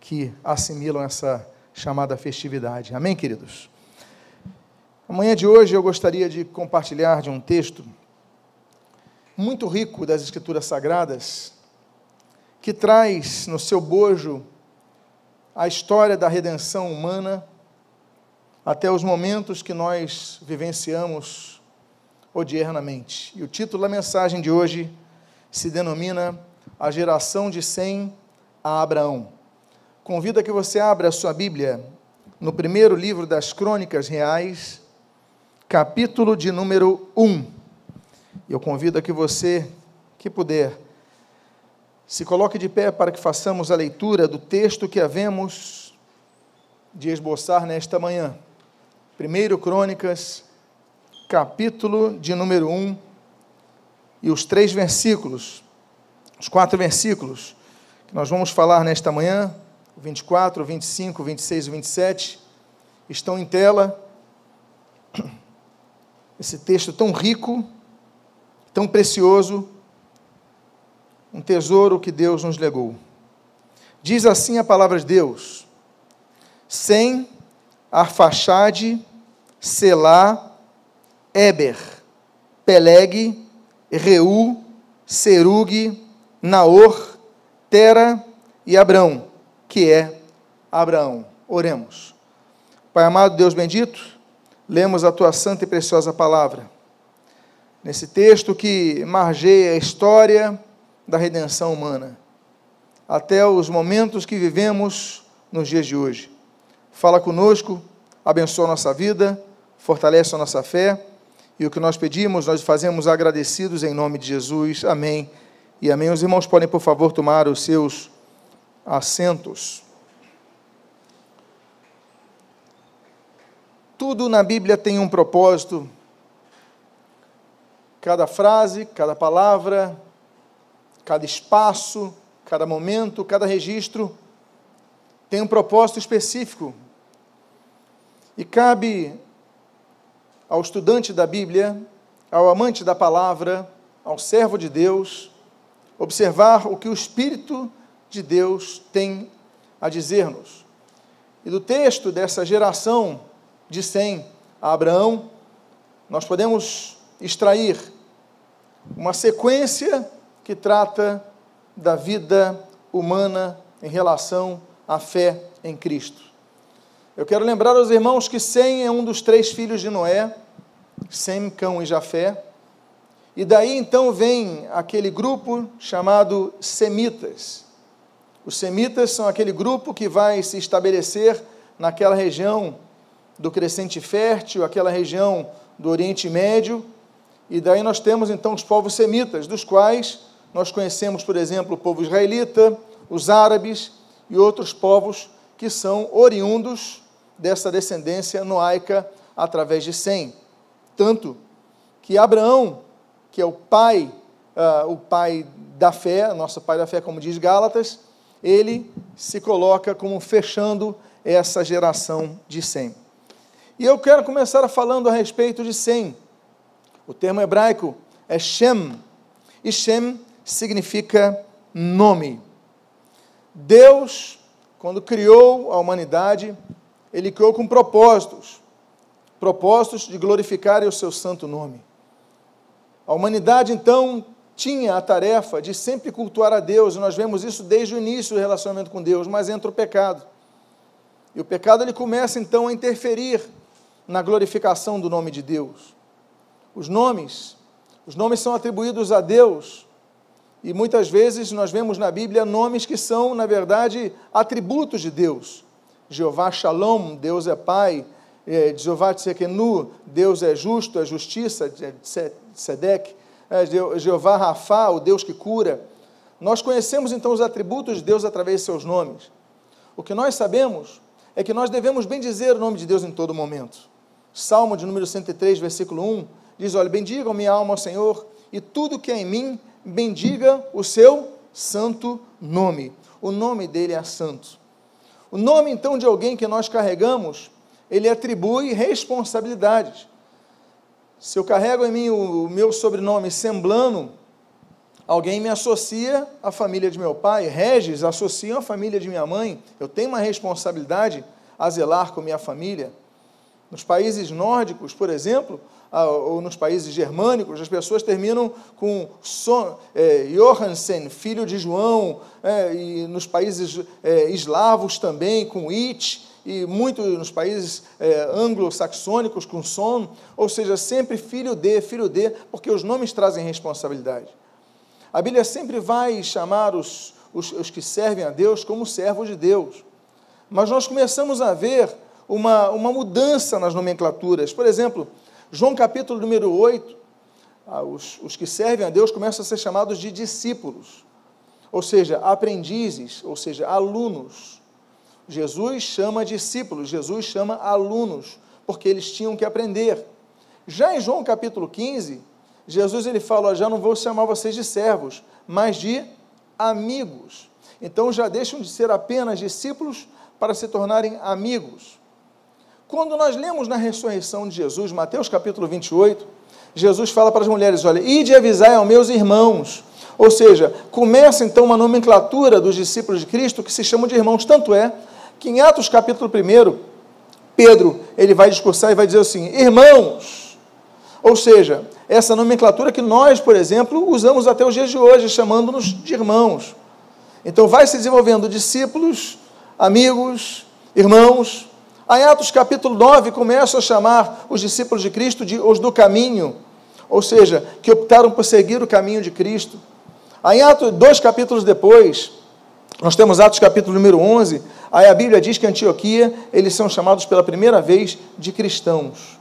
que assimilam essa chamada festividade. Amém, queridos? Amanhã de hoje eu gostaria de compartilhar de um texto muito rico das Escrituras Sagradas, que traz no seu bojo a história da redenção humana até os momentos que nós vivenciamos odiernamente. E o título da mensagem de hoje se denomina A Geração de Sem a Abraão. Convido a que você abra a sua Bíblia no primeiro livro das Crônicas Reais, capítulo de número 1. Eu convido a que você, que puder, se coloque de pé para que façamos a leitura do texto que havemos de esboçar nesta manhã. Primeiro Crônicas, capítulo de número 1, e os três versículos, os quatro versículos nós vamos falar nesta manhã, 24, 25, 26 e 27, estão em tela esse texto tão rico, tão precioso, um tesouro que Deus nos legou. Diz assim a palavra de Deus: Sem Arfaxade, Selá, Eber, Peleg, Reu, Serug, Naor, Tera e Abrão, que é Abraão. Oremos. Pai amado, Deus bendito, lemos a tua santa e preciosa palavra. Nesse texto que margeia a história da redenção humana, até os momentos que vivemos nos dias de hoje. Fala conosco, abençoa a nossa vida, fortalece a nossa fé, e o que nós pedimos, nós fazemos agradecidos em nome de Jesus. Amém. E amém. Os irmãos podem, por favor, tomar os seus assentos. Tudo na Bíblia tem um propósito. Cada frase, cada palavra, cada espaço, cada momento, cada registro tem um propósito específico. E cabe ao estudante da Bíblia, ao amante da palavra, ao servo de Deus, observar o que o Espírito de Deus tem a dizer-nos. E do texto dessa geração de Sem a Abraão, nós podemos extrair uma sequência que trata da vida humana em relação à fé em Cristo. Eu quero lembrar aos irmãos que Sem é um dos três filhos de Noé, Sem, Cão e Jafé. E daí então vem aquele grupo chamado Semitas. Os Semitas são aquele grupo que vai se estabelecer naquela região do crescente fértil, aquela região do Oriente Médio, e daí nós temos então os povos semitas, dos quais nós conhecemos, por exemplo, o povo israelita, os árabes e outros povos que são oriundos dessa descendência noaica através de Sem. Tanto que Abraão, que é o pai, uh, o pai da fé, nosso pai da fé, como diz Gálatas, ele se coloca como fechando essa geração de Sem. E eu quero começar falando a respeito de Sem. O termo hebraico é Shem, e Shem significa nome. Deus, quando criou a humanidade, ele criou com propósitos propósitos de glorificar o seu santo nome. A humanidade, então, tinha a tarefa de sempre cultuar a Deus, e nós vemos isso desde o início do relacionamento com Deus, mas entra o pecado. E o pecado ele começa então a interferir na glorificação do nome de Deus. Os nomes, os nomes são atribuídos a Deus, e muitas vezes nós vemos na Bíblia nomes que são, na verdade, atributos de Deus. Jeová Shalom, Deus é Pai, é, Jeová Tsekenu, Deus é justo, é justiça, Sedek, é, Jeová Rafá, o Deus que cura. Nós conhecemos então os atributos de Deus através de seus nomes. O que nós sabemos é que nós devemos bem dizer o nome de Deus em todo momento. Salmo de número 103, versículo 1, diz: Olha, bendiga minha alma ao Senhor, e tudo que é em mim, bendiga o seu santo nome. O nome dele é santo. O nome, então, de alguém que nós carregamos, ele atribui responsabilidades. Se eu carrego em mim o, meu sobrenome Semblano, Alguém me associa à família de meu pai, Regis associa à família de minha mãe. Eu tenho uma responsabilidade a zelar com minha família. Nos países nórdicos, por exemplo, ou nos países germânicos, as pessoas terminam com Son, é, Johansen, filho de João, é, e nos países é, eslavos também, com It, e muito nos países é, anglo-saxônicos, com Son, ou seja, sempre filho de, filho de, porque os nomes trazem responsabilidade. A Bíblia sempre vai chamar os, os, os que servem a Deus como servos de Deus. Mas nós começamos a ver uma, uma mudança nas nomenclaturas. Por exemplo, João capítulo número 8, ah, os, os que servem a Deus começam a ser chamados de discípulos, ou seja, aprendizes, ou seja, alunos. Jesus chama discípulos, Jesus chama alunos, porque eles tinham que aprender. Já em João capítulo 15, Jesus ele fala: já não vou chamar vocês de servos, mas de amigos. Então já deixam de ser apenas discípulos para se tornarem amigos. Quando nós lemos na ressurreição de Jesus, Mateus capítulo 28, Jesus fala para as mulheres: olha, ide avisar aos meus irmãos. Ou seja, começa então uma nomenclatura dos discípulos de Cristo que se chamam de irmãos. Tanto é que em Atos capítulo 1, Pedro ele vai discursar e vai dizer assim: irmãos. Ou seja, essa nomenclatura que nós, por exemplo, usamos até os dias de hoje, chamando-nos de irmãos. Então vai se desenvolvendo discípulos, amigos, irmãos. Em Atos capítulo 9 começa a chamar os discípulos de Cristo de os do caminho, ou seja, que optaram por seguir o caminho de Cristo. Em Atos, dois capítulos depois, nós temos Atos capítulo número 11, aí a Bíblia diz que em Antioquia eles são chamados pela primeira vez de cristãos.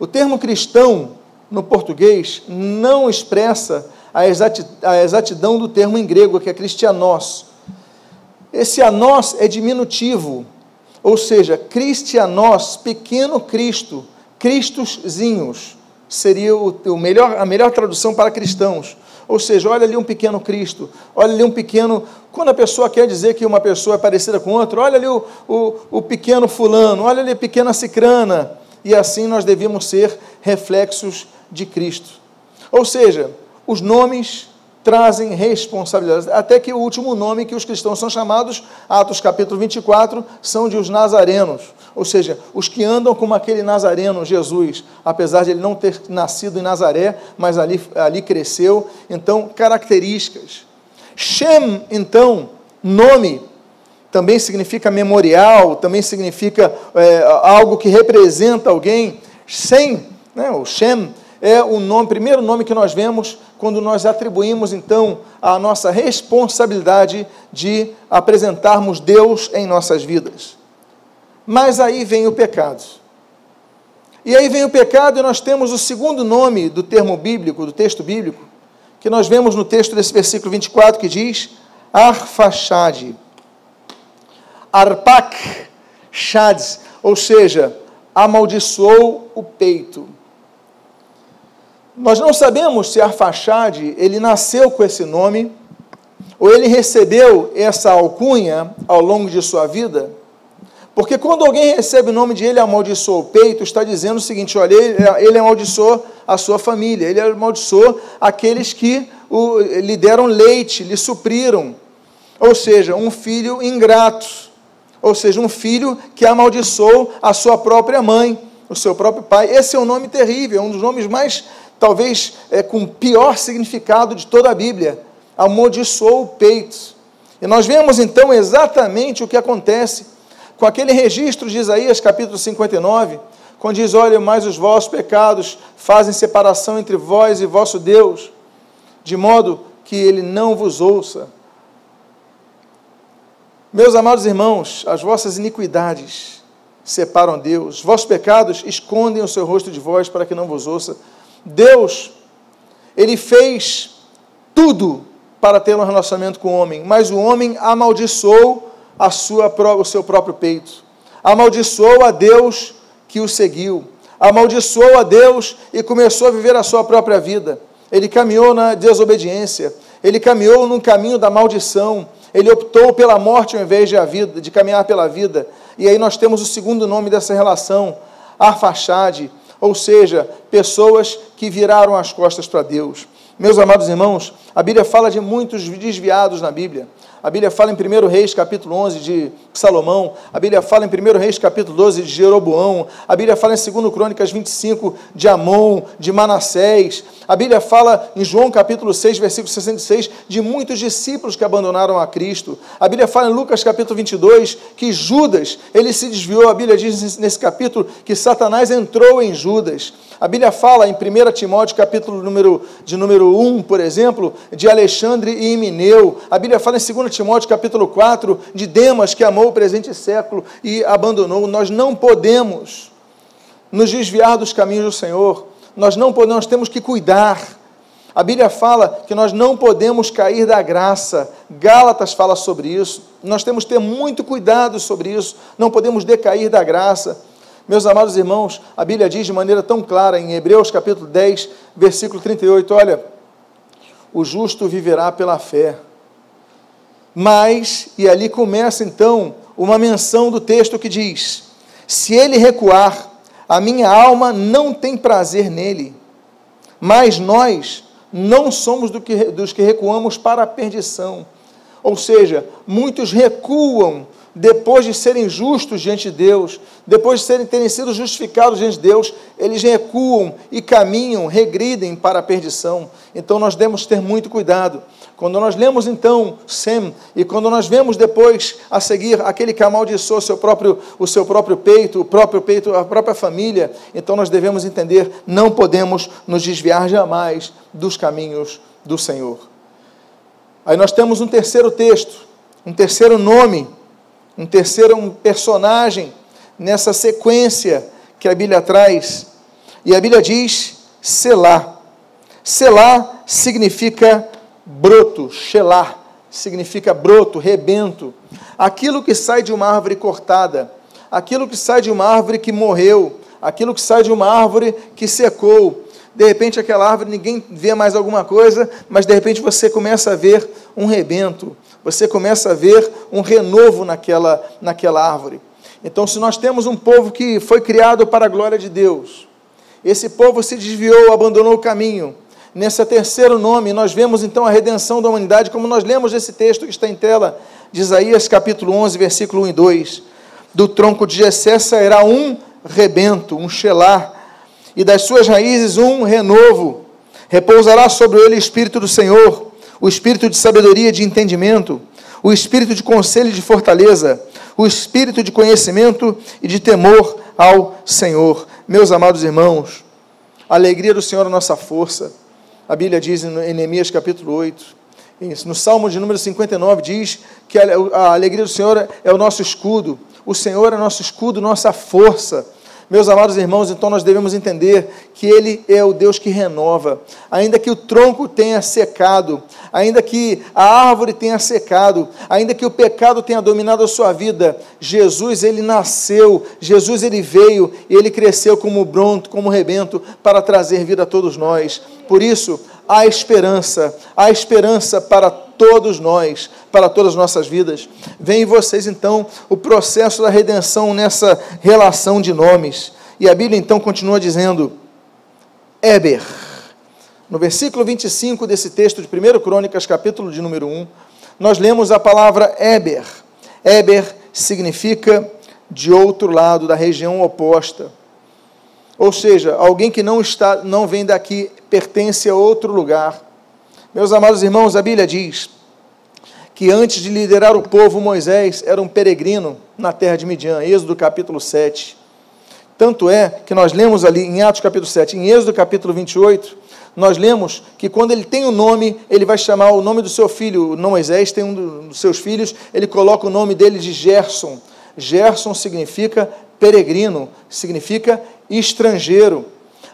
O termo cristão no português não expressa a exatidão do termo em grego, que é cristianos. Esse anós é diminutivo, ou seja, cristianos, pequeno Cristo, Cristoszinhos, seria o melhor, a melhor tradução para cristãos. Ou seja, olha ali um pequeno Cristo, olha ali um pequeno. Quando a pessoa quer dizer que uma pessoa é parecida com outra, olha ali o, o, o pequeno fulano, olha ali a pequena cicrana. E assim nós devemos ser reflexos de Cristo. Ou seja, os nomes trazem responsabilidade. Até que o último nome que os cristãos são chamados, Atos capítulo 24, são de os nazarenos. Ou seja, os que andam como aquele nazareno, Jesus, apesar de ele não ter nascido em Nazaré, mas ali, ali cresceu. Então, características. Shem, então, nome, também significa memorial, também significa é, algo que representa alguém. Sem, né, o Shem, é o nome, primeiro nome que nós vemos quando nós atribuímos então a nossa responsabilidade de apresentarmos Deus em nossas vidas. Mas aí vem o pecado. E aí vem o pecado e nós temos o segundo nome do termo bíblico, do texto bíblico, que nós vemos no texto desse versículo 24 que diz Arfachad. Arpak Shad, ou seja, amaldiçoou o peito. Nós não sabemos se Arfaxade ele nasceu com esse nome ou ele recebeu essa alcunha ao longo de sua vida. Porque quando alguém recebe o nome de ele amaldiçoou o peito, está dizendo o seguinte: olha, ele, ele amaldiçoou a sua família, ele amaldiçoou aqueles que o, lhe deram leite, lhe supriram. Ou seja, um filho ingrato. Ou seja, um filho que amaldiçoou a sua própria mãe, o seu próprio pai. Esse é um nome terrível, é um dos nomes mais talvez é, com o pior significado de toda a Bíblia, amaldiçoou o peito. E nós vemos então exatamente o que acontece com aquele registro de Isaías capítulo 59, quando diz: Olha, mas os vossos pecados fazem separação entre vós e vosso Deus, de modo que ele não vos ouça. Meus amados irmãos, as vossas iniquidades separam Deus, vossos pecados escondem o seu rosto de vós para que não vos ouça. Deus, ele fez tudo para ter um relacionamento com o homem, mas o homem amaldiçoou a sua, o seu próprio peito, amaldiçoou a Deus que o seguiu, amaldiçoou a Deus e começou a viver a sua própria vida. Ele caminhou na desobediência, ele caminhou no caminho da maldição, ele optou pela morte ao invés de, a vida, de caminhar pela vida. E aí nós temos o segundo nome dessa relação, Arfaxade, ou seja, pessoas que viraram as costas para Deus. Meus amados irmãos, a Bíblia fala de muitos desviados na Bíblia. A Bíblia fala em 1 Reis, capítulo 11, de Salomão. A Bíblia fala em 1 Reis, capítulo 12, de Jeroboão. A Bíblia fala em 2 Crônicas 25, de Amon, de Manassés. A Bíblia fala em João, capítulo 6, versículo 66, de muitos discípulos que abandonaram a Cristo. A Bíblia fala em Lucas, capítulo 22, que Judas, ele se desviou. A Bíblia diz nesse capítulo que Satanás entrou em Judas. A Bíblia fala em 1 Timóteo, capítulo número, de número 1, por exemplo, de Alexandre e Emineu. A Bíblia fala em 2 Timóteo, capítulo 4, de Demas, que amou o presente século e abandonou. Nós não podemos nos desviar dos caminhos do Senhor. Nós não podemos, nós temos que cuidar. A Bíblia fala que nós não podemos cair da graça. Gálatas fala sobre isso. Nós temos que ter muito cuidado sobre isso. Não podemos decair da graça. Meus amados irmãos, a Bíblia diz de maneira tão clara em Hebreus capítulo 10, versículo 38, olha, o justo viverá pela fé. Mas, e ali começa então uma menção do texto que diz: Se ele recuar, a minha alma não tem prazer nele. Mas nós não somos do que, dos que recuamos para a perdição. Ou seja, muitos recuam depois de serem justos diante de Deus, depois de serem, terem sido justificados diante de Deus, eles recuam e caminham, regridem para a perdição. Então nós devemos ter muito cuidado. Quando nós lemos então Sem, e quando nós vemos depois a seguir aquele que amaldiçoou seu próprio, o seu próprio peito, o próprio peito, a própria família, então nós devemos entender, não podemos nos desviar jamais dos caminhos do Senhor. Aí nós temos um terceiro texto, um terceiro nome um terceiro um personagem nessa sequência que a Bíblia traz. E a Bíblia diz Selá. Selá significa broto, Shelá significa broto, rebento. Aquilo que sai de uma árvore cortada, aquilo que sai de uma árvore que morreu, aquilo que sai de uma árvore que secou. De repente, aquela árvore, ninguém vê mais alguma coisa, mas de repente você começa a ver um rebento, você começa a ver um renovo naquela, naquela árvore. Então, se nós temos um povo que foi criado para a glória de Deus, esse povo se desviou, abandonou o caminho. Nesse terceiro nome, nós vemos então a redenção da humanidade, como nós lemos esse texto que está em tela, de Isaías capítulo 11, versículo 1 e 2. Do tronco de Jessé sairá um rebento, um shelar, e das suas raízes um renovo. Repousará sobre ele o Espírito do Senhor, o espírito de sabedoria e de entendimento, o espírito de conselho e de fortaleza, o espírito de conhecimento e de temor ao Senhor. Meus amados irmãos, a alegria do Senhor é a nossa força. A Bíblia diz em Neemias capítulo 8, no Salmo de número 59 diz que a alegria do Senhor é o nosso escudo. O Senhor é nosso escudo, nossa força. Meus amados irmãos, então nós devemos entender que Ele é o Deus que renova. Ainda que o tronco tenha secado, ainda que a árvore tenha secado, ainda que o pecado tenha dominado a sua vida, Jesus, Ele nasceu, Jesus, Ele veio e Ele cresceu como bronto, como rebento, para trazer vida a todos nós. Por isso, há esperança, há esperança para todos nós, para todas as nossas vidas. Vem vocês então o processo da redenção nessa relação de nomes. E a Bíblia então continua dizendo: Éber. No versículo 25 desse texto de 1 Crônicas, capítulo de número 1, nós lemos a palavra Éber. Éber significa de outro lado, da região oposta. Ou seja, alguém que não está, não vem daqui, pertence a outro lugar. Meus amados irmãos, a Bíblia diz que antes de liderar o povo, Moisés era um peregrino na terra de Midian, Êxodo capítulo 7. Tanto é que nós lemos ali em Atos capítulo 7, em Êxodo capítulo 28, nós lemos que quando ele tem o um nome, ele vai chamar o nome do seu filho, não Moisés, tem um dos seus filhos, ele coloca o nome dele de Gerson. Gerson significa peregrino, significa estrangeiro.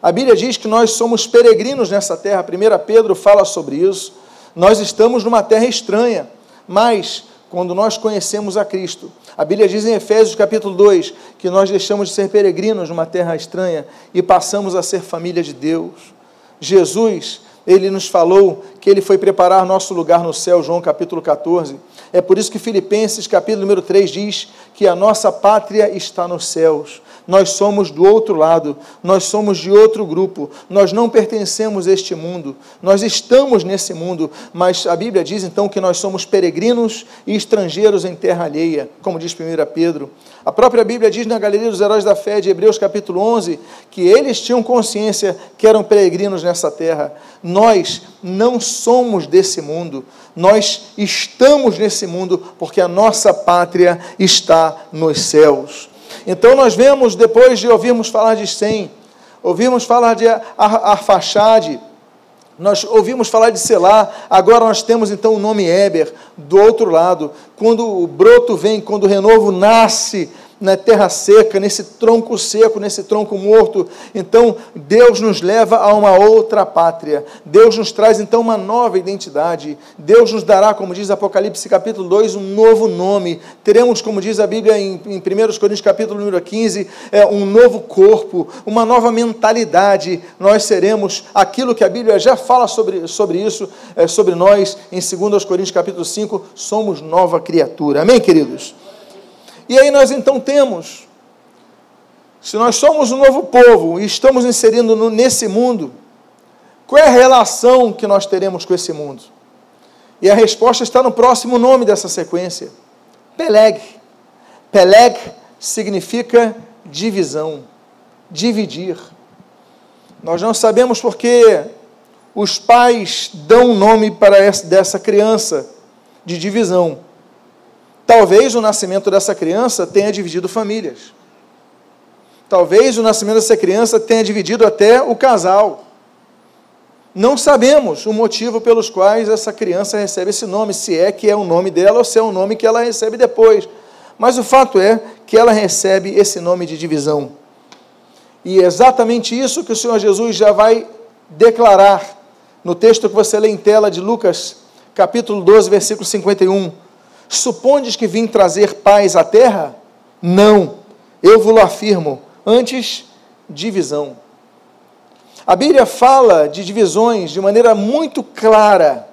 A Bíblia diz que nós somos peregrinos nessa terra, 1 Pedro fala sobre isso. Nós estamos numa terra estranha, mas quando nós conhecemos a Cristo, a Bíblia diz em Efésios capítulo 2 que nós deixamos de ser peregrinos numa terra estranha e passamos a ser família de Deus. Jesus, ele nos falou que ele foi preparar nosso lugar no céu, João capítulo 14. É por isso que Filipenses capítulo número 3 diz que a nossa pátria está nos céus. Nós somos do outro lado, nós somos de outro grupo, nós não pertencemos a este mundo, nós estamos nesse mundo, mas a Bíblia diz então que nós somos peregrinos e estrangeiros em terra alheia, como diz 1 Pedro. A própria Bíblia diz na Galeria dos Heróis da Fé de Hebreus capítulo 11 que eles tinham consciência que eram peregrinos nessa terra. Nós não somos desse mundo, nós estamos nesse mundo porque a nossa pátria está nos céus. Então nós vemos, depois de ouvirmos falar de Sem, ouvimos falar de Arfaxade, nós ouvimos falar de Selá, agora nós temos então o nome Eber, do outro lado. Quando o broto vem, quando o renovo nasce, na terra seca, nesse tronco seco, nesse tronco morto. Então, Deus nos leva a uma outra pátria. Deus nos traz então uma nova identidade. Deus nos dará, como diz Apocalipse capítulo 2, um novo nome. Teremos, como diz a Bíblia em, em 1 Coríntios capítulo número 15, é, um novo corpo, uma nova mentalidade. Nós seremos aquilo que a Bíblia já fala sobre, sobre isso, é, sobre nós, em 2 Coríntios capítulo 5, somos nova criatura. Amém, queridos? E aí nós então temos, se nós somos um novo povo e estamos inserindo no, nesse mundo, qual é a relação que nós teremos com esse mundo? E a resposta está no próximo nome dessa sequência: Peleg. Peleg significa divisão, dividir. Nós não sabemos porque os pais dão um nome para essa, dessa criança de divisão. Talvez o nascimento dessa criança tenha dividido famílias. Talvez o nascimento dessa criança tenha dividido até o casal. Não sabemos o motivo pelos quais essa criança recebe esse nome, se é que é o nome dela ou se é o nome que ela recebe depois. Mas o fato é que ela recebe esse nome de divisão. E é exatamente isso que o Senhor Jesus já vai declarar no texto que você lê em tela de Lucas, capítulo 12, versículo 51. Supondes que vim trazer paz à terra? Não, eu vos afirmo, antes divisão. A Bíblia fala de divisões de maneira muito clara.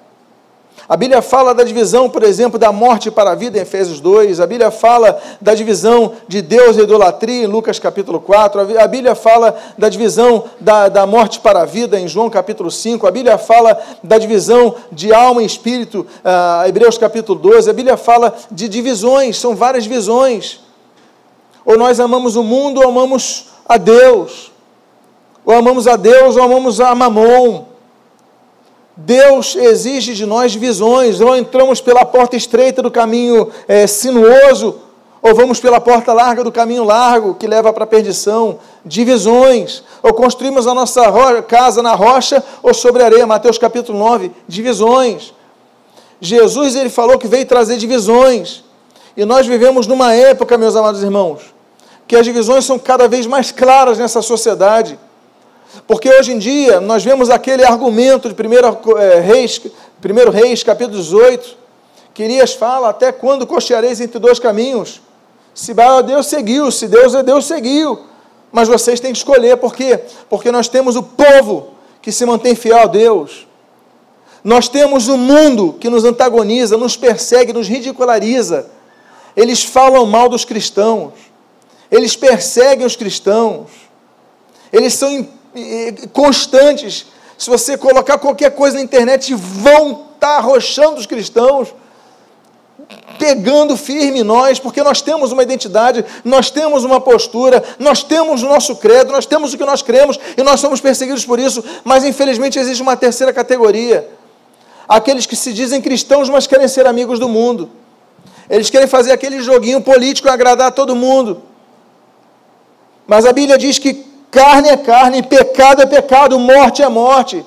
A Bíblia fala da divisão, por exemplo, da morte para a vida em Efésios 2. A Bíblia fala da divisão de Deus e idolatria em Lucas capítulo 4. A Bíblia fala da divisão da, da morte para a vida em João capítulo 5. A Bíblia fala da divisão de alma e espírito, uh, Hebreus capítulo 12. A Bíblia fala de divisões, são várias visões. Ou nós amamos o mundo ou amamos a Deus. Ou amamos a Deus ou amamos a Mamon. Deus exige de nós visões, ou entramos pela porta estreita do caminho é, sinuoso, ou vamos pela porta larga do caminho largo, que leva para a perdição, divisões, ou construímos a nossa casa na rocha ou sobre areia, Mateus capítulo 9, divisões. Jesus ele falou que veio trazer divisões, e nós vivemos numa época, meus amados irmãos, que as divisões são cada vez mais claras nessa sociedade. Porque hoje em dia nós vemos aquele argumento de 1 é, Reis, 1 Reis, capítulo 18, que Elias fala, até quando cocheareis entre dois caminhos? Se Baal Deus, seguiu, se Deus é Deus, seguiu. Mas vocês têm que escolher, por quê? Porque nós temos o povo que se mantém fiel a Deus. Nós temos o mundo que nos antagoniza, nos persegue, nos ridiculariza. Eles falam mal dos cristãos. Eles perseguem os cristãos. Eles são constantes. Se você colocar qualquer coisa na internet, vão estar tá arrochando os cristãos, pegando firme nós, porque nós temos uma identidade, nós temos uma postura, nós temos o nosso credo, nós temos o que nós cremos e nós somos perseguidos por isso, mas infelizmente existe uma terceira categoria. Aqueles que se dizem cristãos, mas querem ser amigos do mundo. Eles querem fazer aquele joguinho político e agradar todo mundo. Mas a Bíblia diz que Carne é carne, pecado é pecado, morte é morte.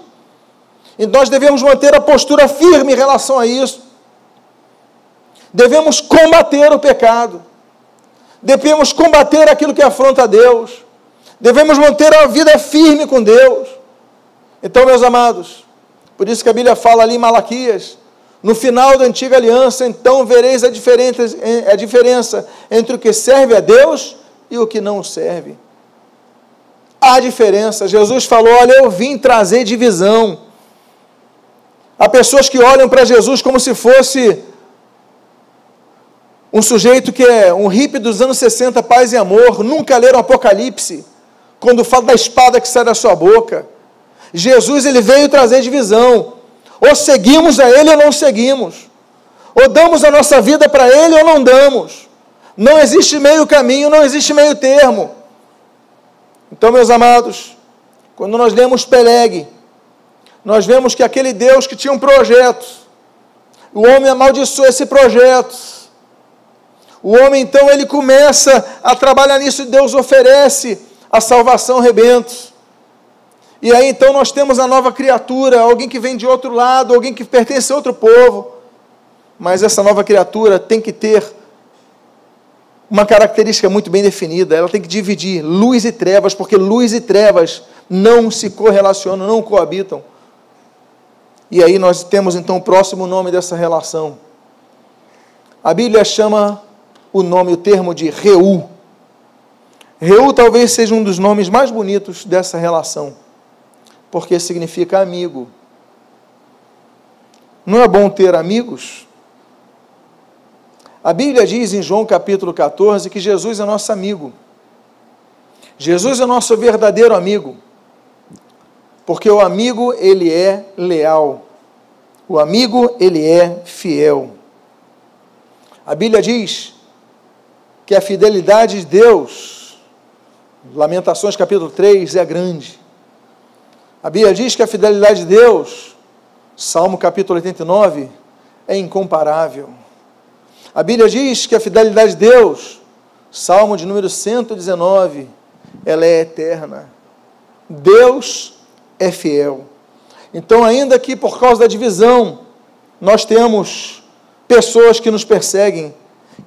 E nós devemos manter a postura firme em relação a isso. Devemos combater o pecado. Devemos combater aquilo que afronta a Deus. Devemos manter a vida firme com Deus. Então, meus amados, por isso que a Bíblia fala ali em Malaquias, no final da antiga aliança, então vereis a diferença, a diferença entre o que serve a Deus e o que não serve. Há diferença. Jesus falou: Olha, eu vim trazer divisão. Há pessoas que olham para Jesus como se fosse Um sujeito que é um hippie dos anos 60, paz e amor, nunca leram Apocalipse, quando fala da espada que sai da sua boca. Jesus ele veio trazer divisão. Ou seguimos a ele ou não seguimos. Ou damos a nossa vida para ele ou não damos. Não existe meio caminho, não existe meio termo. Então, meus amados, quando nós lemos Peleg, nós vemos que aquele Deus que tinha um projeto, o homem amaldiçoou esse projeto o homem então ele começa a trabalhar nisso e Deus oferece a salvação rebentos. E aí então nós temos a nova criatura, alguém que vem de outro lado, alguém que pertence a outro povo. Mas essa nova criatura tem que ter uma característica muito bem definida, ela tem que dividir luz e trevas, porque luz e trevas não se correlacionam, não coabitam. E aí nós temos então o próximo nome dessa relação. A Bíblia chama o nome, o termo de Reu. Reu talvez seja um dos nomes mais bonitos dessa relação, porque significa amigo. Não é bom ter amigos? A Bíblia diz em João capítulo 14 que Jesus é nosso amigo. Jesus é nosso verdadeiro amigo. Porque o amigo, ele é leal. O amigo, ele é fiel. A Bíblia diz que a fidelidade de Deus, Lamentações capítulo 3, é grande. A Bíblia diz que a fidelidade de Deus, Salmo capítulo 89, é incomparável. A Bíblia diz que a fidelidade de Deus, Salmo de número 119, ela é eterna. Deus é fiel. Então, ainda que por causa da divisão, nós temos pessoas que nos perseguem,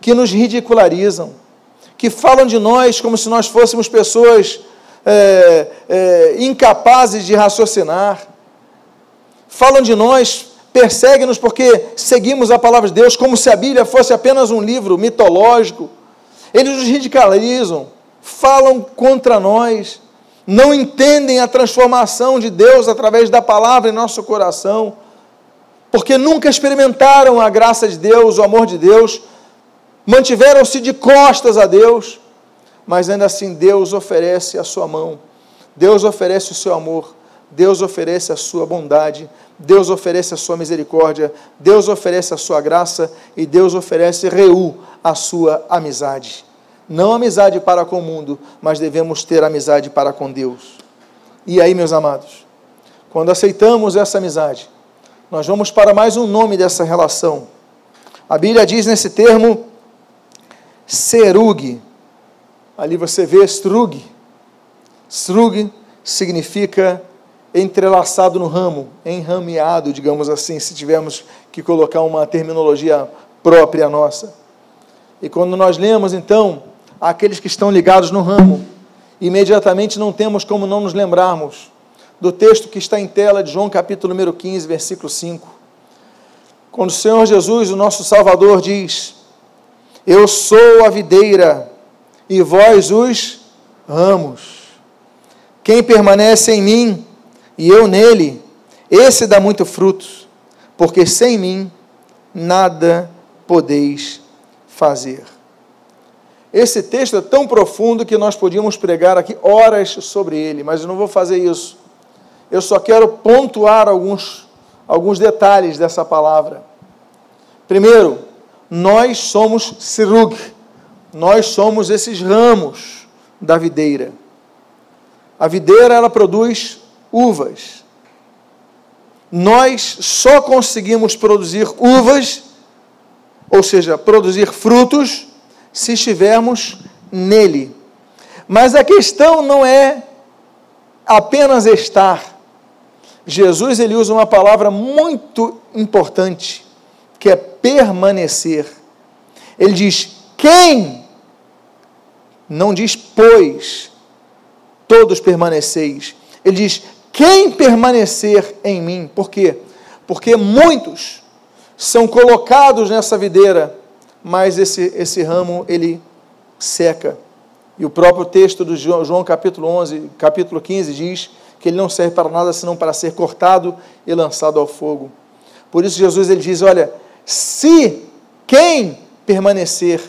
que nos ridicularizam, que falam de nós como se nós fôssemos pessoas é, é, incapazes de raciocinar, falam de nós, perseguem-nos porque seguimos a palavra de Deus como se a Bíblia fosse apenas um livro mitológico. Eles nos ridicularizam, falam contra nós, não entendem a transformação de Deus através da palavra em nosso coração, porque nunca experimentaram a graça de Deus, o amor de Deus, mantiveram-se de costas a Deus, mas ainda assim Deus oferece a sua mão, Deus oferece o seu amor, Deus oferece a sua bondade, Deus oferece a sua misericórdia, Deus oferece a sua graça e Deus oferece reu a sua amizade. Não amizade para com o mundo, mas devemos ter amizade para com Deus. E aí, meus amados, quando aceitamos essa amizade, nós vamos para mais um nome dessa relação. A Bíblia diz nesse termo Serug. Ali você vê strug. Strug significa entrelaçado no ramo, enrameado, digamos assim, se tivermos que colocar uma terminologia própria nossa. E quando nós lemos, então, aqueles que estão ligados no ramo, imediatamente não temos como não nos lembrarmos do texto que está em tela de João capítulo número 15, versículo 5. Quando o Senhor Jesus, o nosso Salvador, diz: eu sou a videira e vós os ramos. Quem permanece em mim e eu nele, esse dá muito frutos, porque sem mim nada podeis fazer. Esse texto é tão profundo que nós podíamos pregar aqui horas sobre ele, mas eu não vou fazer isso. Eu só quero pontuar alguns, alguns detalhes dessa palavra. Primeiro, nós somos sirug, nós somos esses ramos da videira. A videira ela produz uvas. Nós só conseguimos produzir uvas, ou seja, produzir frutos, se estivermos nele. Mas a questão não é apenas estar. Jesus ele usa uma palavra muito importante que é permanecer. Ele diz: quem? Não diz pois, todos permaneceis. Ele diz: quem permanecer em mim? Por quê? Porque muitos são colocados nessa videira, mas esse, esse ramo ele seca. E o próprio texto do João, capítulo 11, capítulo 15 diz que ele não serve para nada senão para ser cortado e lançado ao fogo. Por isso Jesus ele diz, olha, se quem permanecer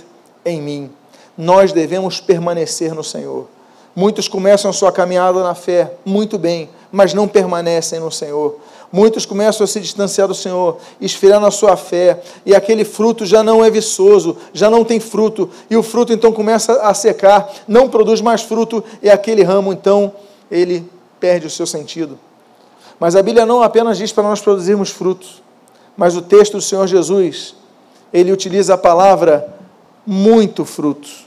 em mim. Nós devemos permanecer no Senhor. Muitos começam sua caminhada na fé muito bem, mas não permanecem no Senhor. Muitos começam a se distanciar do Senhor, esfriar na sua fé, e aquele fruto já não é viçoso, já não tem fruto, e o fruto então começa a secar, não produz mais fruto, e aquele ramo então ele perde o seu sentido. Mas a Bíblia não apenas diz para nós produzirmos frutos, mas o texto do Senhor Jesus, ele utiliza a palavra muito frutos.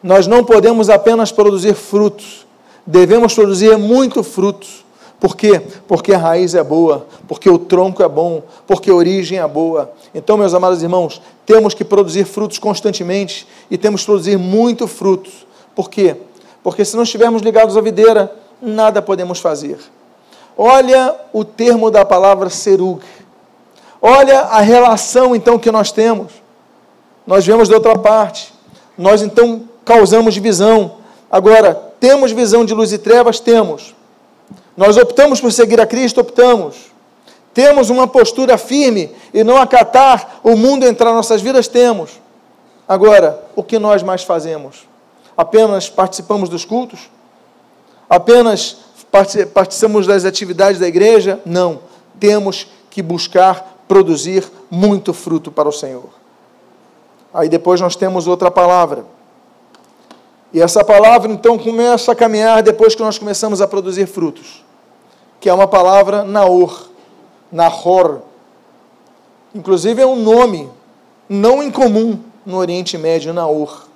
Nós não podemos apenas produzir frutos, devemos produzir muito frutos. Por quê? Porque a raiz é boa, porque o tronco é bom, porque a origem é boa. Então, meus amados irmãos, temos que produzir frutos constantemente e temos que produzir muito frutos. Por quê? Porque se não estivermos ligados à videira, nada podemos fazer. Olha o termo da palavra serug. Olha a relação então que nós temos. Nós vemos de outra parte. Nós então causamos divisão. Agora, temos visão de luz e trevas? Temos. Nós optamos por seguir a Cristo? Optamos. Temos uma postura firme e não acatar o mundo entrar em nossas vidas? Temos. Agora, o que nós mais fazemos? Apenas participamos dos cultos? Apenas participamos das atividades da igreja? Não. Temos que buscar produzir muito fruto para o Senhor. Aí depois nós temos outra palavra. E essa palavra então começa a caminhar depois que nós começamos a produzir frutos, que é uma palavra naor, nahor. Inclusive é um nome não incomum no Oriente Médio, naor.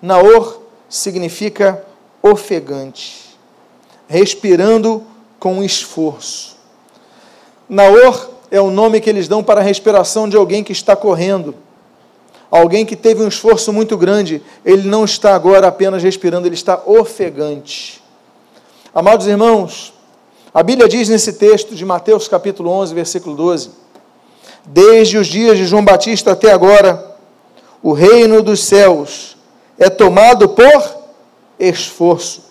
Naor significa ofegante, respirando com esforço. Naor é o nome que eles dão para a respiração de alguém que está correndo. Alguém que teve um esforço muito grande, ele não está agora apenas respirando, ele está ofegante. Amados irmãos, a Bíblia diz nesse texto de Mateus capítulo 11, versículo 12: Desde os dias de João Batista até agora, o reino dos céus é tomado por esforço,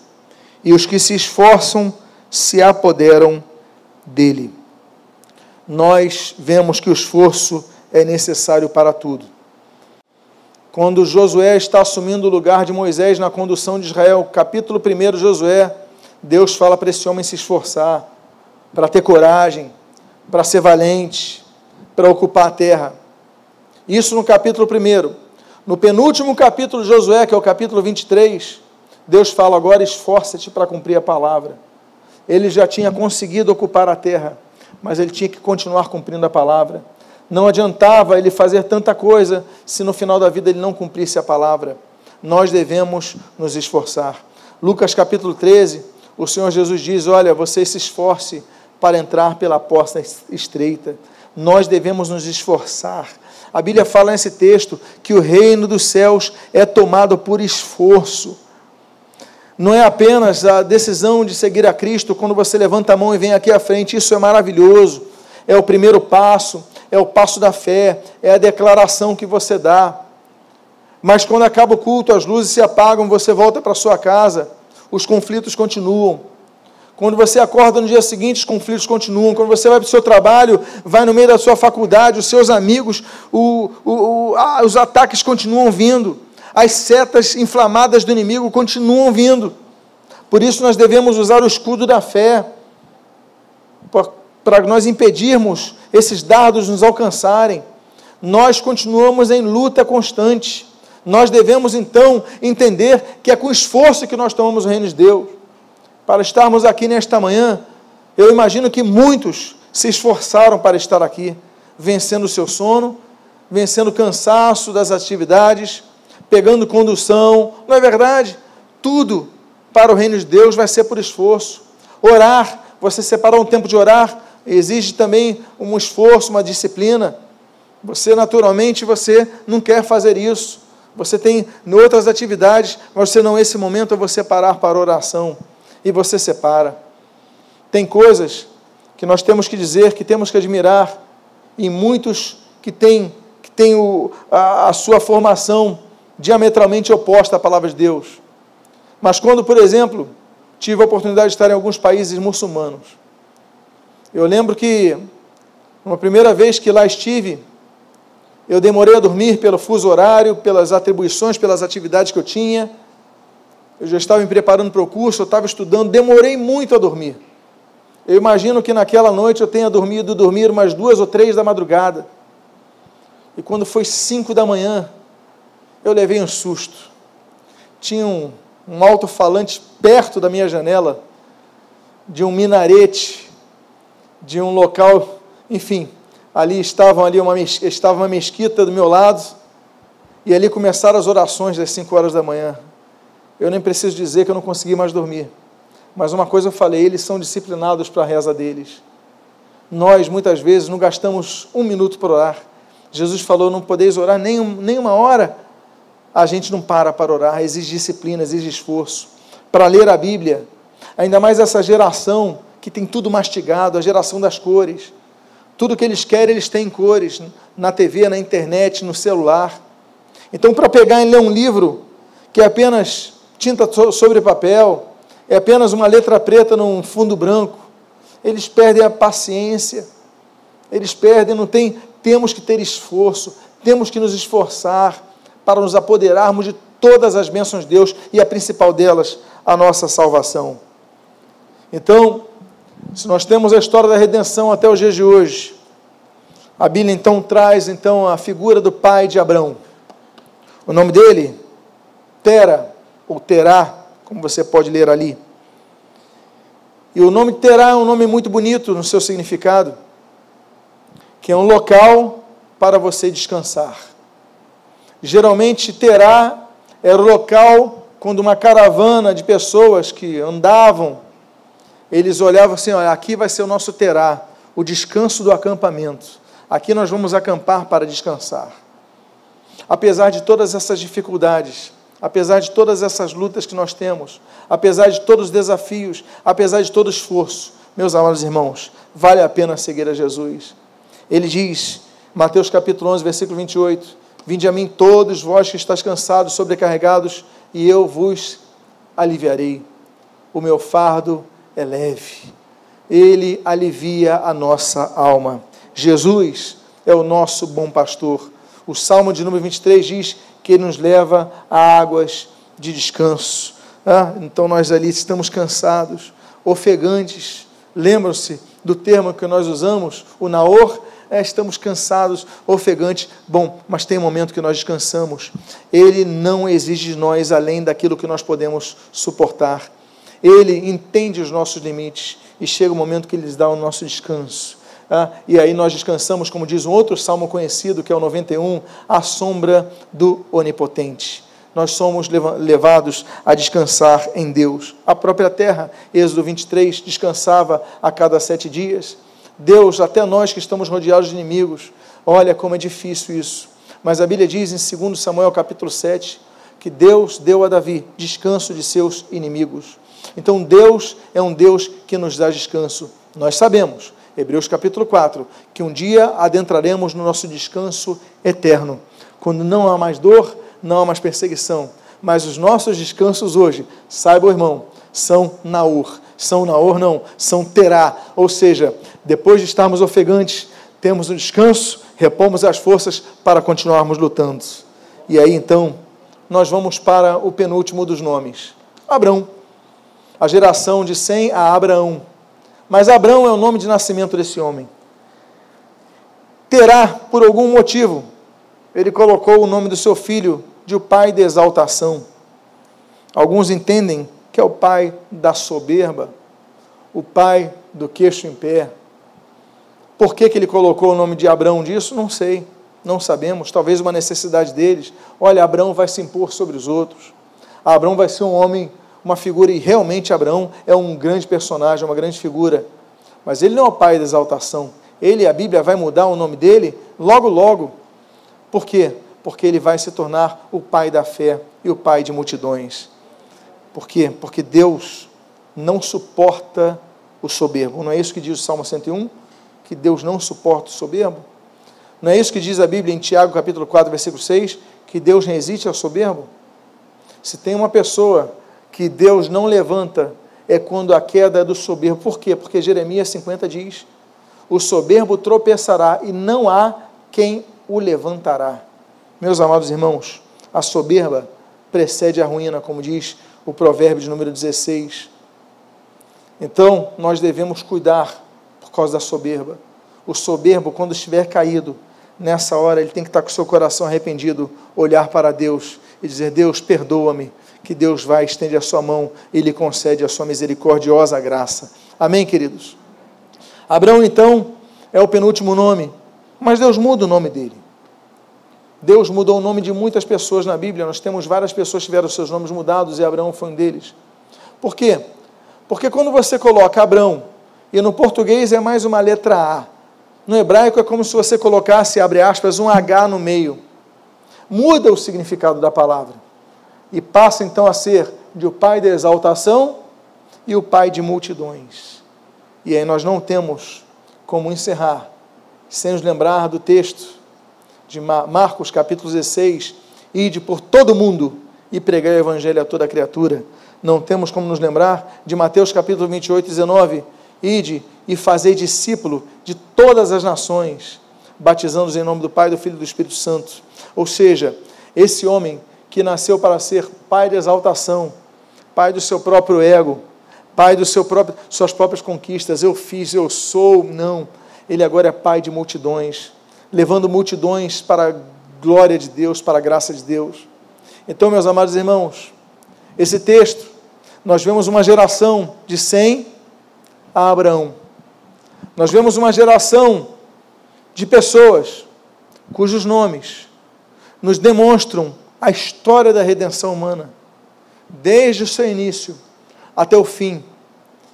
e os que se esforçam se apoderam dele nós vemos que o esforço é necessário para tudo. Quando Josué está assumindo o lugar de Moisés na condução de Israel, capítulo 1 de Josué, Deus fala para esse homem se esforçar, para ter coragem, para ser valente, para ocupar a terra. Isso no capítulo 1. No penúltimo capítulo de Josué, que é o capítulo 23, Deus fala agora: esforça-te para cumprir a palavra. Ele já tinha conseguido ocupar a terra mas ele tinha que continuar cumprindo a palavra. Não adiantava ele fazer tanta coisa se no final da vida ele não cumprisse a palavra. Nós devemos nos esforçar. Lucas capítulo 13, o Senhor Jesus diz: Olha, você se esforce para entrar pela porta estreita. Nós devemos nos esforçar. A Bíblia fala nesse texto que o reino dos céus é tomado por esforço não é apenas a decisão de seguir a Cristo quando você levanta a mão e vem aqui à frente, isso é maravilhoso, é o primeiro passo, é o passo da fé, é a declaração que você dá. Mas quando acaba o culto, as luzes se apagam, você volta para sua casa, os conflitos continuam. Quando você acorda no dia seguinte, os conflitos continuam. Quando você vai para o seu trabalho, vai no meio da sua faculdade, os seus amigos, o, o, o, ah, os ataques continuam vindo as setas inflamadas do inimigo continuam vindo. Por isso nós devemos usar o escudo da fé para nós impedirmos esses dardos nos alcançarem. Nós continuamos em luta constante. Nós devemos então entender que é com esforço que nós tomamos o reino de Deus. Para estarmos aqui nesta manhã, eu imagino que muitos se esforçaram para estar aqui, vencendo o seu sono, vencendo o cansaço das atividades, pegando condução, não é verdade? Tudo para o reino de Deus vai ser por esforço. Orar, você separar um tempo de orar, exige também um esforço, uma disciplina. Você naturalmente você não quer fazer isso. Você tem outras atividades, mas você não esse momento é você parar para oração e você separa. Tem coisas que nós temos que dizer, que temos que admirar, e muitos que têm que têm a, a sua formação diametralmente oposta à palavra de Deus. Mas quando, por exemplo, tive a oportunidade de estar em alguns países muçulmanos, eu lembro que, uma primeira vez que lá estive, Eu demorei a dormir pelo fuso horário, pelas atribuições, pelas atividades que eu tinha. Eu já estava me preparando para o curso, eu estava estudando, demorei muito a dormir. Eu imagino que naquela noite eu tenha dormido, dormir umas duas ou três da madrugada. E quando foi cinco da manhã, eu levei um susto. Tinha um, um alto-falante perto da minha janela, de um minarete, de um local, enfim, ali estavam ali uma, estava uma mesquita do meu lado, e ali começaram as orações das cinco horas da manhã. Eu nem preciso dizer que eu não consegui mais dormir. Mas uma coisa eu falei, eles são disciplinados para a reza deles. Nós, muitas vezes, não gastamos um minuto para orar. Jesus falou, não podeis orar nem, nem uma hora. A gente não para para orar, exige disciplina, exige esforço. Para ler a Bíblia, ainda mais essa geração que tem tudo mastigado, a geração das cores. Tudo que eles querem, eles têm cores, na TV, na internet, no celular. Então, para pegar e ler um livro que é apenas tinta sobre papel, é apenas uma letra preta num fundo branco. Eles perdem a paciência, eles perdem, não tem, temos que ter esforço, temos que nos esforçar para nos apoderarmos de todas as bênçãos de Deus e a principal delas, a nossa salvação. Então, se nós temos a história da redenção até os dias de hoje, a Bíblia então traz então a figura do pai de Abraão. O nome dele, Tera, ou Terá, como você pode ler ali. E o nome Terá é um nome muito bonito no seu significado, que é um local para você descansar. Geralmente, Terá era o local quando uma caravana de pessoas que andavam, eles olhavam assim: olha, aqui vai ser o nosso Terá, o descanso do acampamento. Aqui nós vamos acampar para descansar. Apesar de todas essas dificuldades, apesar de todas essas lutas que nós temos, apesar de todos os desafios, apesar de todo o esforço, meus amados irmãos, vale a pena seguir a Jesus. Ele diz, Mateus capítulo 11, versículo 28, Vinde a mim todos vós que estáis cansados, sobrecarregados, e eu vos aliviarei. O meu fardo é leve. Ele alivia a nossa alma. Jesus é o nosso bom pastor. O Salmo de número 23 diz que ele nos leva a águas de descanso. Ah, então nós ali estamos cansados, ofegantes. Lembram-se do termo que nós usamos, o naor? É, estamos cansados, ofegantes. Bom, mas tem um momento que nós descansamos. Ele não exige de nós além daquilo que nós podemos suportar. Ele entende os nossos limites e chega o momento que ele dá o nosso descanso. Ah, e aí nós descansamos, como diz um outro salmo conhecido, que é o 91, à sombra do Onipotente. Nós somos levados a descansar em Deus. A própria terra, Êxodo 23, descansava a cada sete dias. Deus, até nós que estamos rodeados de inimigos, olha como é difícil isso. Mas a Bíblia diz em 2 Samuel capítulo 7 que Deus deu a Davi descanso de seus inimigos. Então Deus é um Deus que nos dá descanso. Nós sabemos Hebreus capítulo 4, que um dia adentraremos no nosso descanso eterno, quando não há mais dor, não há mais perseguição, mas os nossos descansos hoje, saiba irmão, são Naur, são Naur não, são Terá, ou seja, depois de estarmos ofegantes, temos um descanso, repomos as forças para continuarmos lutando. E aí então, nós vamos para o penúltimo dos nomes, Abrão, a geração de Sem a Abraão. Mas Abraão é o nome de nascimento desse homem. Terá, por algum motivo, ele colocou o nome do seu filho de o pai da exaltação. Alguns entendem que é o pai da soberba, o pai do queixo em pé. Por que, que ele colocou o nome de Abraão disso? Não sei, não sabemos. Talvez uma necessidade deles. Olha, Abraão vai se impor sobre os outros. Abraão vai ser um homem uma figura, e realmente Abraão é um grande personagem, uma grande figura, mas ele não é o pai da exaltação. Ele, a Bíblia vai mudar o nome dele logo, logo. Por quê? Porque ele vai se tornar o pai da fé e o pai de multidões. Por quê? Porque Deus não suporta o soberbo. Não é isso que diz o Salmo 101? Que Deus não suporta o soberbo? Não é isso que diz a Bíblia em Tiago capítulo 4, versículo 6? Que Deus resiste ao soberbo? Se tem uma pessoa que Deus não levanta é quando a queda é do soberbo. Por quê? Porque Jeremias 50 diz: o soberbo tropeçará e não há quem o levantará. Meus amados irmãos, a soberba precede a ruína, como diz o provérbio de número 16. Então, nós devemos cuidar por causa da soberba. O soberbo, quando estiver caído, nessa hora ele tem que estar com o seu coração arrependido, olhar para Deus e dizer: Deus, perdoa-me. Que Deus vai, estende a sua mão e lhe concede a sua misericordiosa graça. Amém, queridos? Abraão, então, é o penúltimo nome, mas Deus muda o nome dele. Deus mudou o nome de muitas pessoas na Bíblia. Nós temos várias pessoas que tiveram seus nomes mudados e Abraão foi um deles. Por quê? Porque quando você coloca Abraão, e no português é mais uma letra A, no hebraico é como se você colocasse, abre aspas, um H no meio. Muda o significado da palavra. E passa então a ser de o pai da exaltação e o pai de multidões. E aí nós não temos como encerrar sem nos lembrar do texto de Marcos capítulo 16, ide por todo mundo e pregar o evangelho a toda criatura. Não temos como nos lembrar de Mateus capítulo 28, 19, ide e fazei discípulo de todas as nações, batizando-os em nome do Pai, do Filho e do Espírito Santo. Ou seja, esse homem que nasceu para ser pai de exaltação, pai do seu próprio ego, pai das próprio, suas próprias conquistas, eu fiz, eu sou, não. Ele agora é pai de multidões levando multidões para a glória de Deus, para a graça de Deus. Então, meus amados irmãos, esse texto, nós vemos uma geração de 100 a Abraão. Nós vemos uma geração de pessoas cujos nomes nos demonstram a história da redenção humana, desde o seu início até o fim,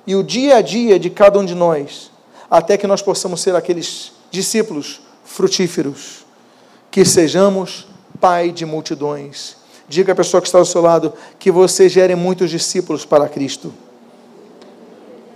e o dia a dia de cada um de nós, até que nós possamos ser aqueles discípulos frutíferos, que sejamos pai de multidões. Diga à pessoa que está ao seu lado que você gere muitos discípulos para Cristo.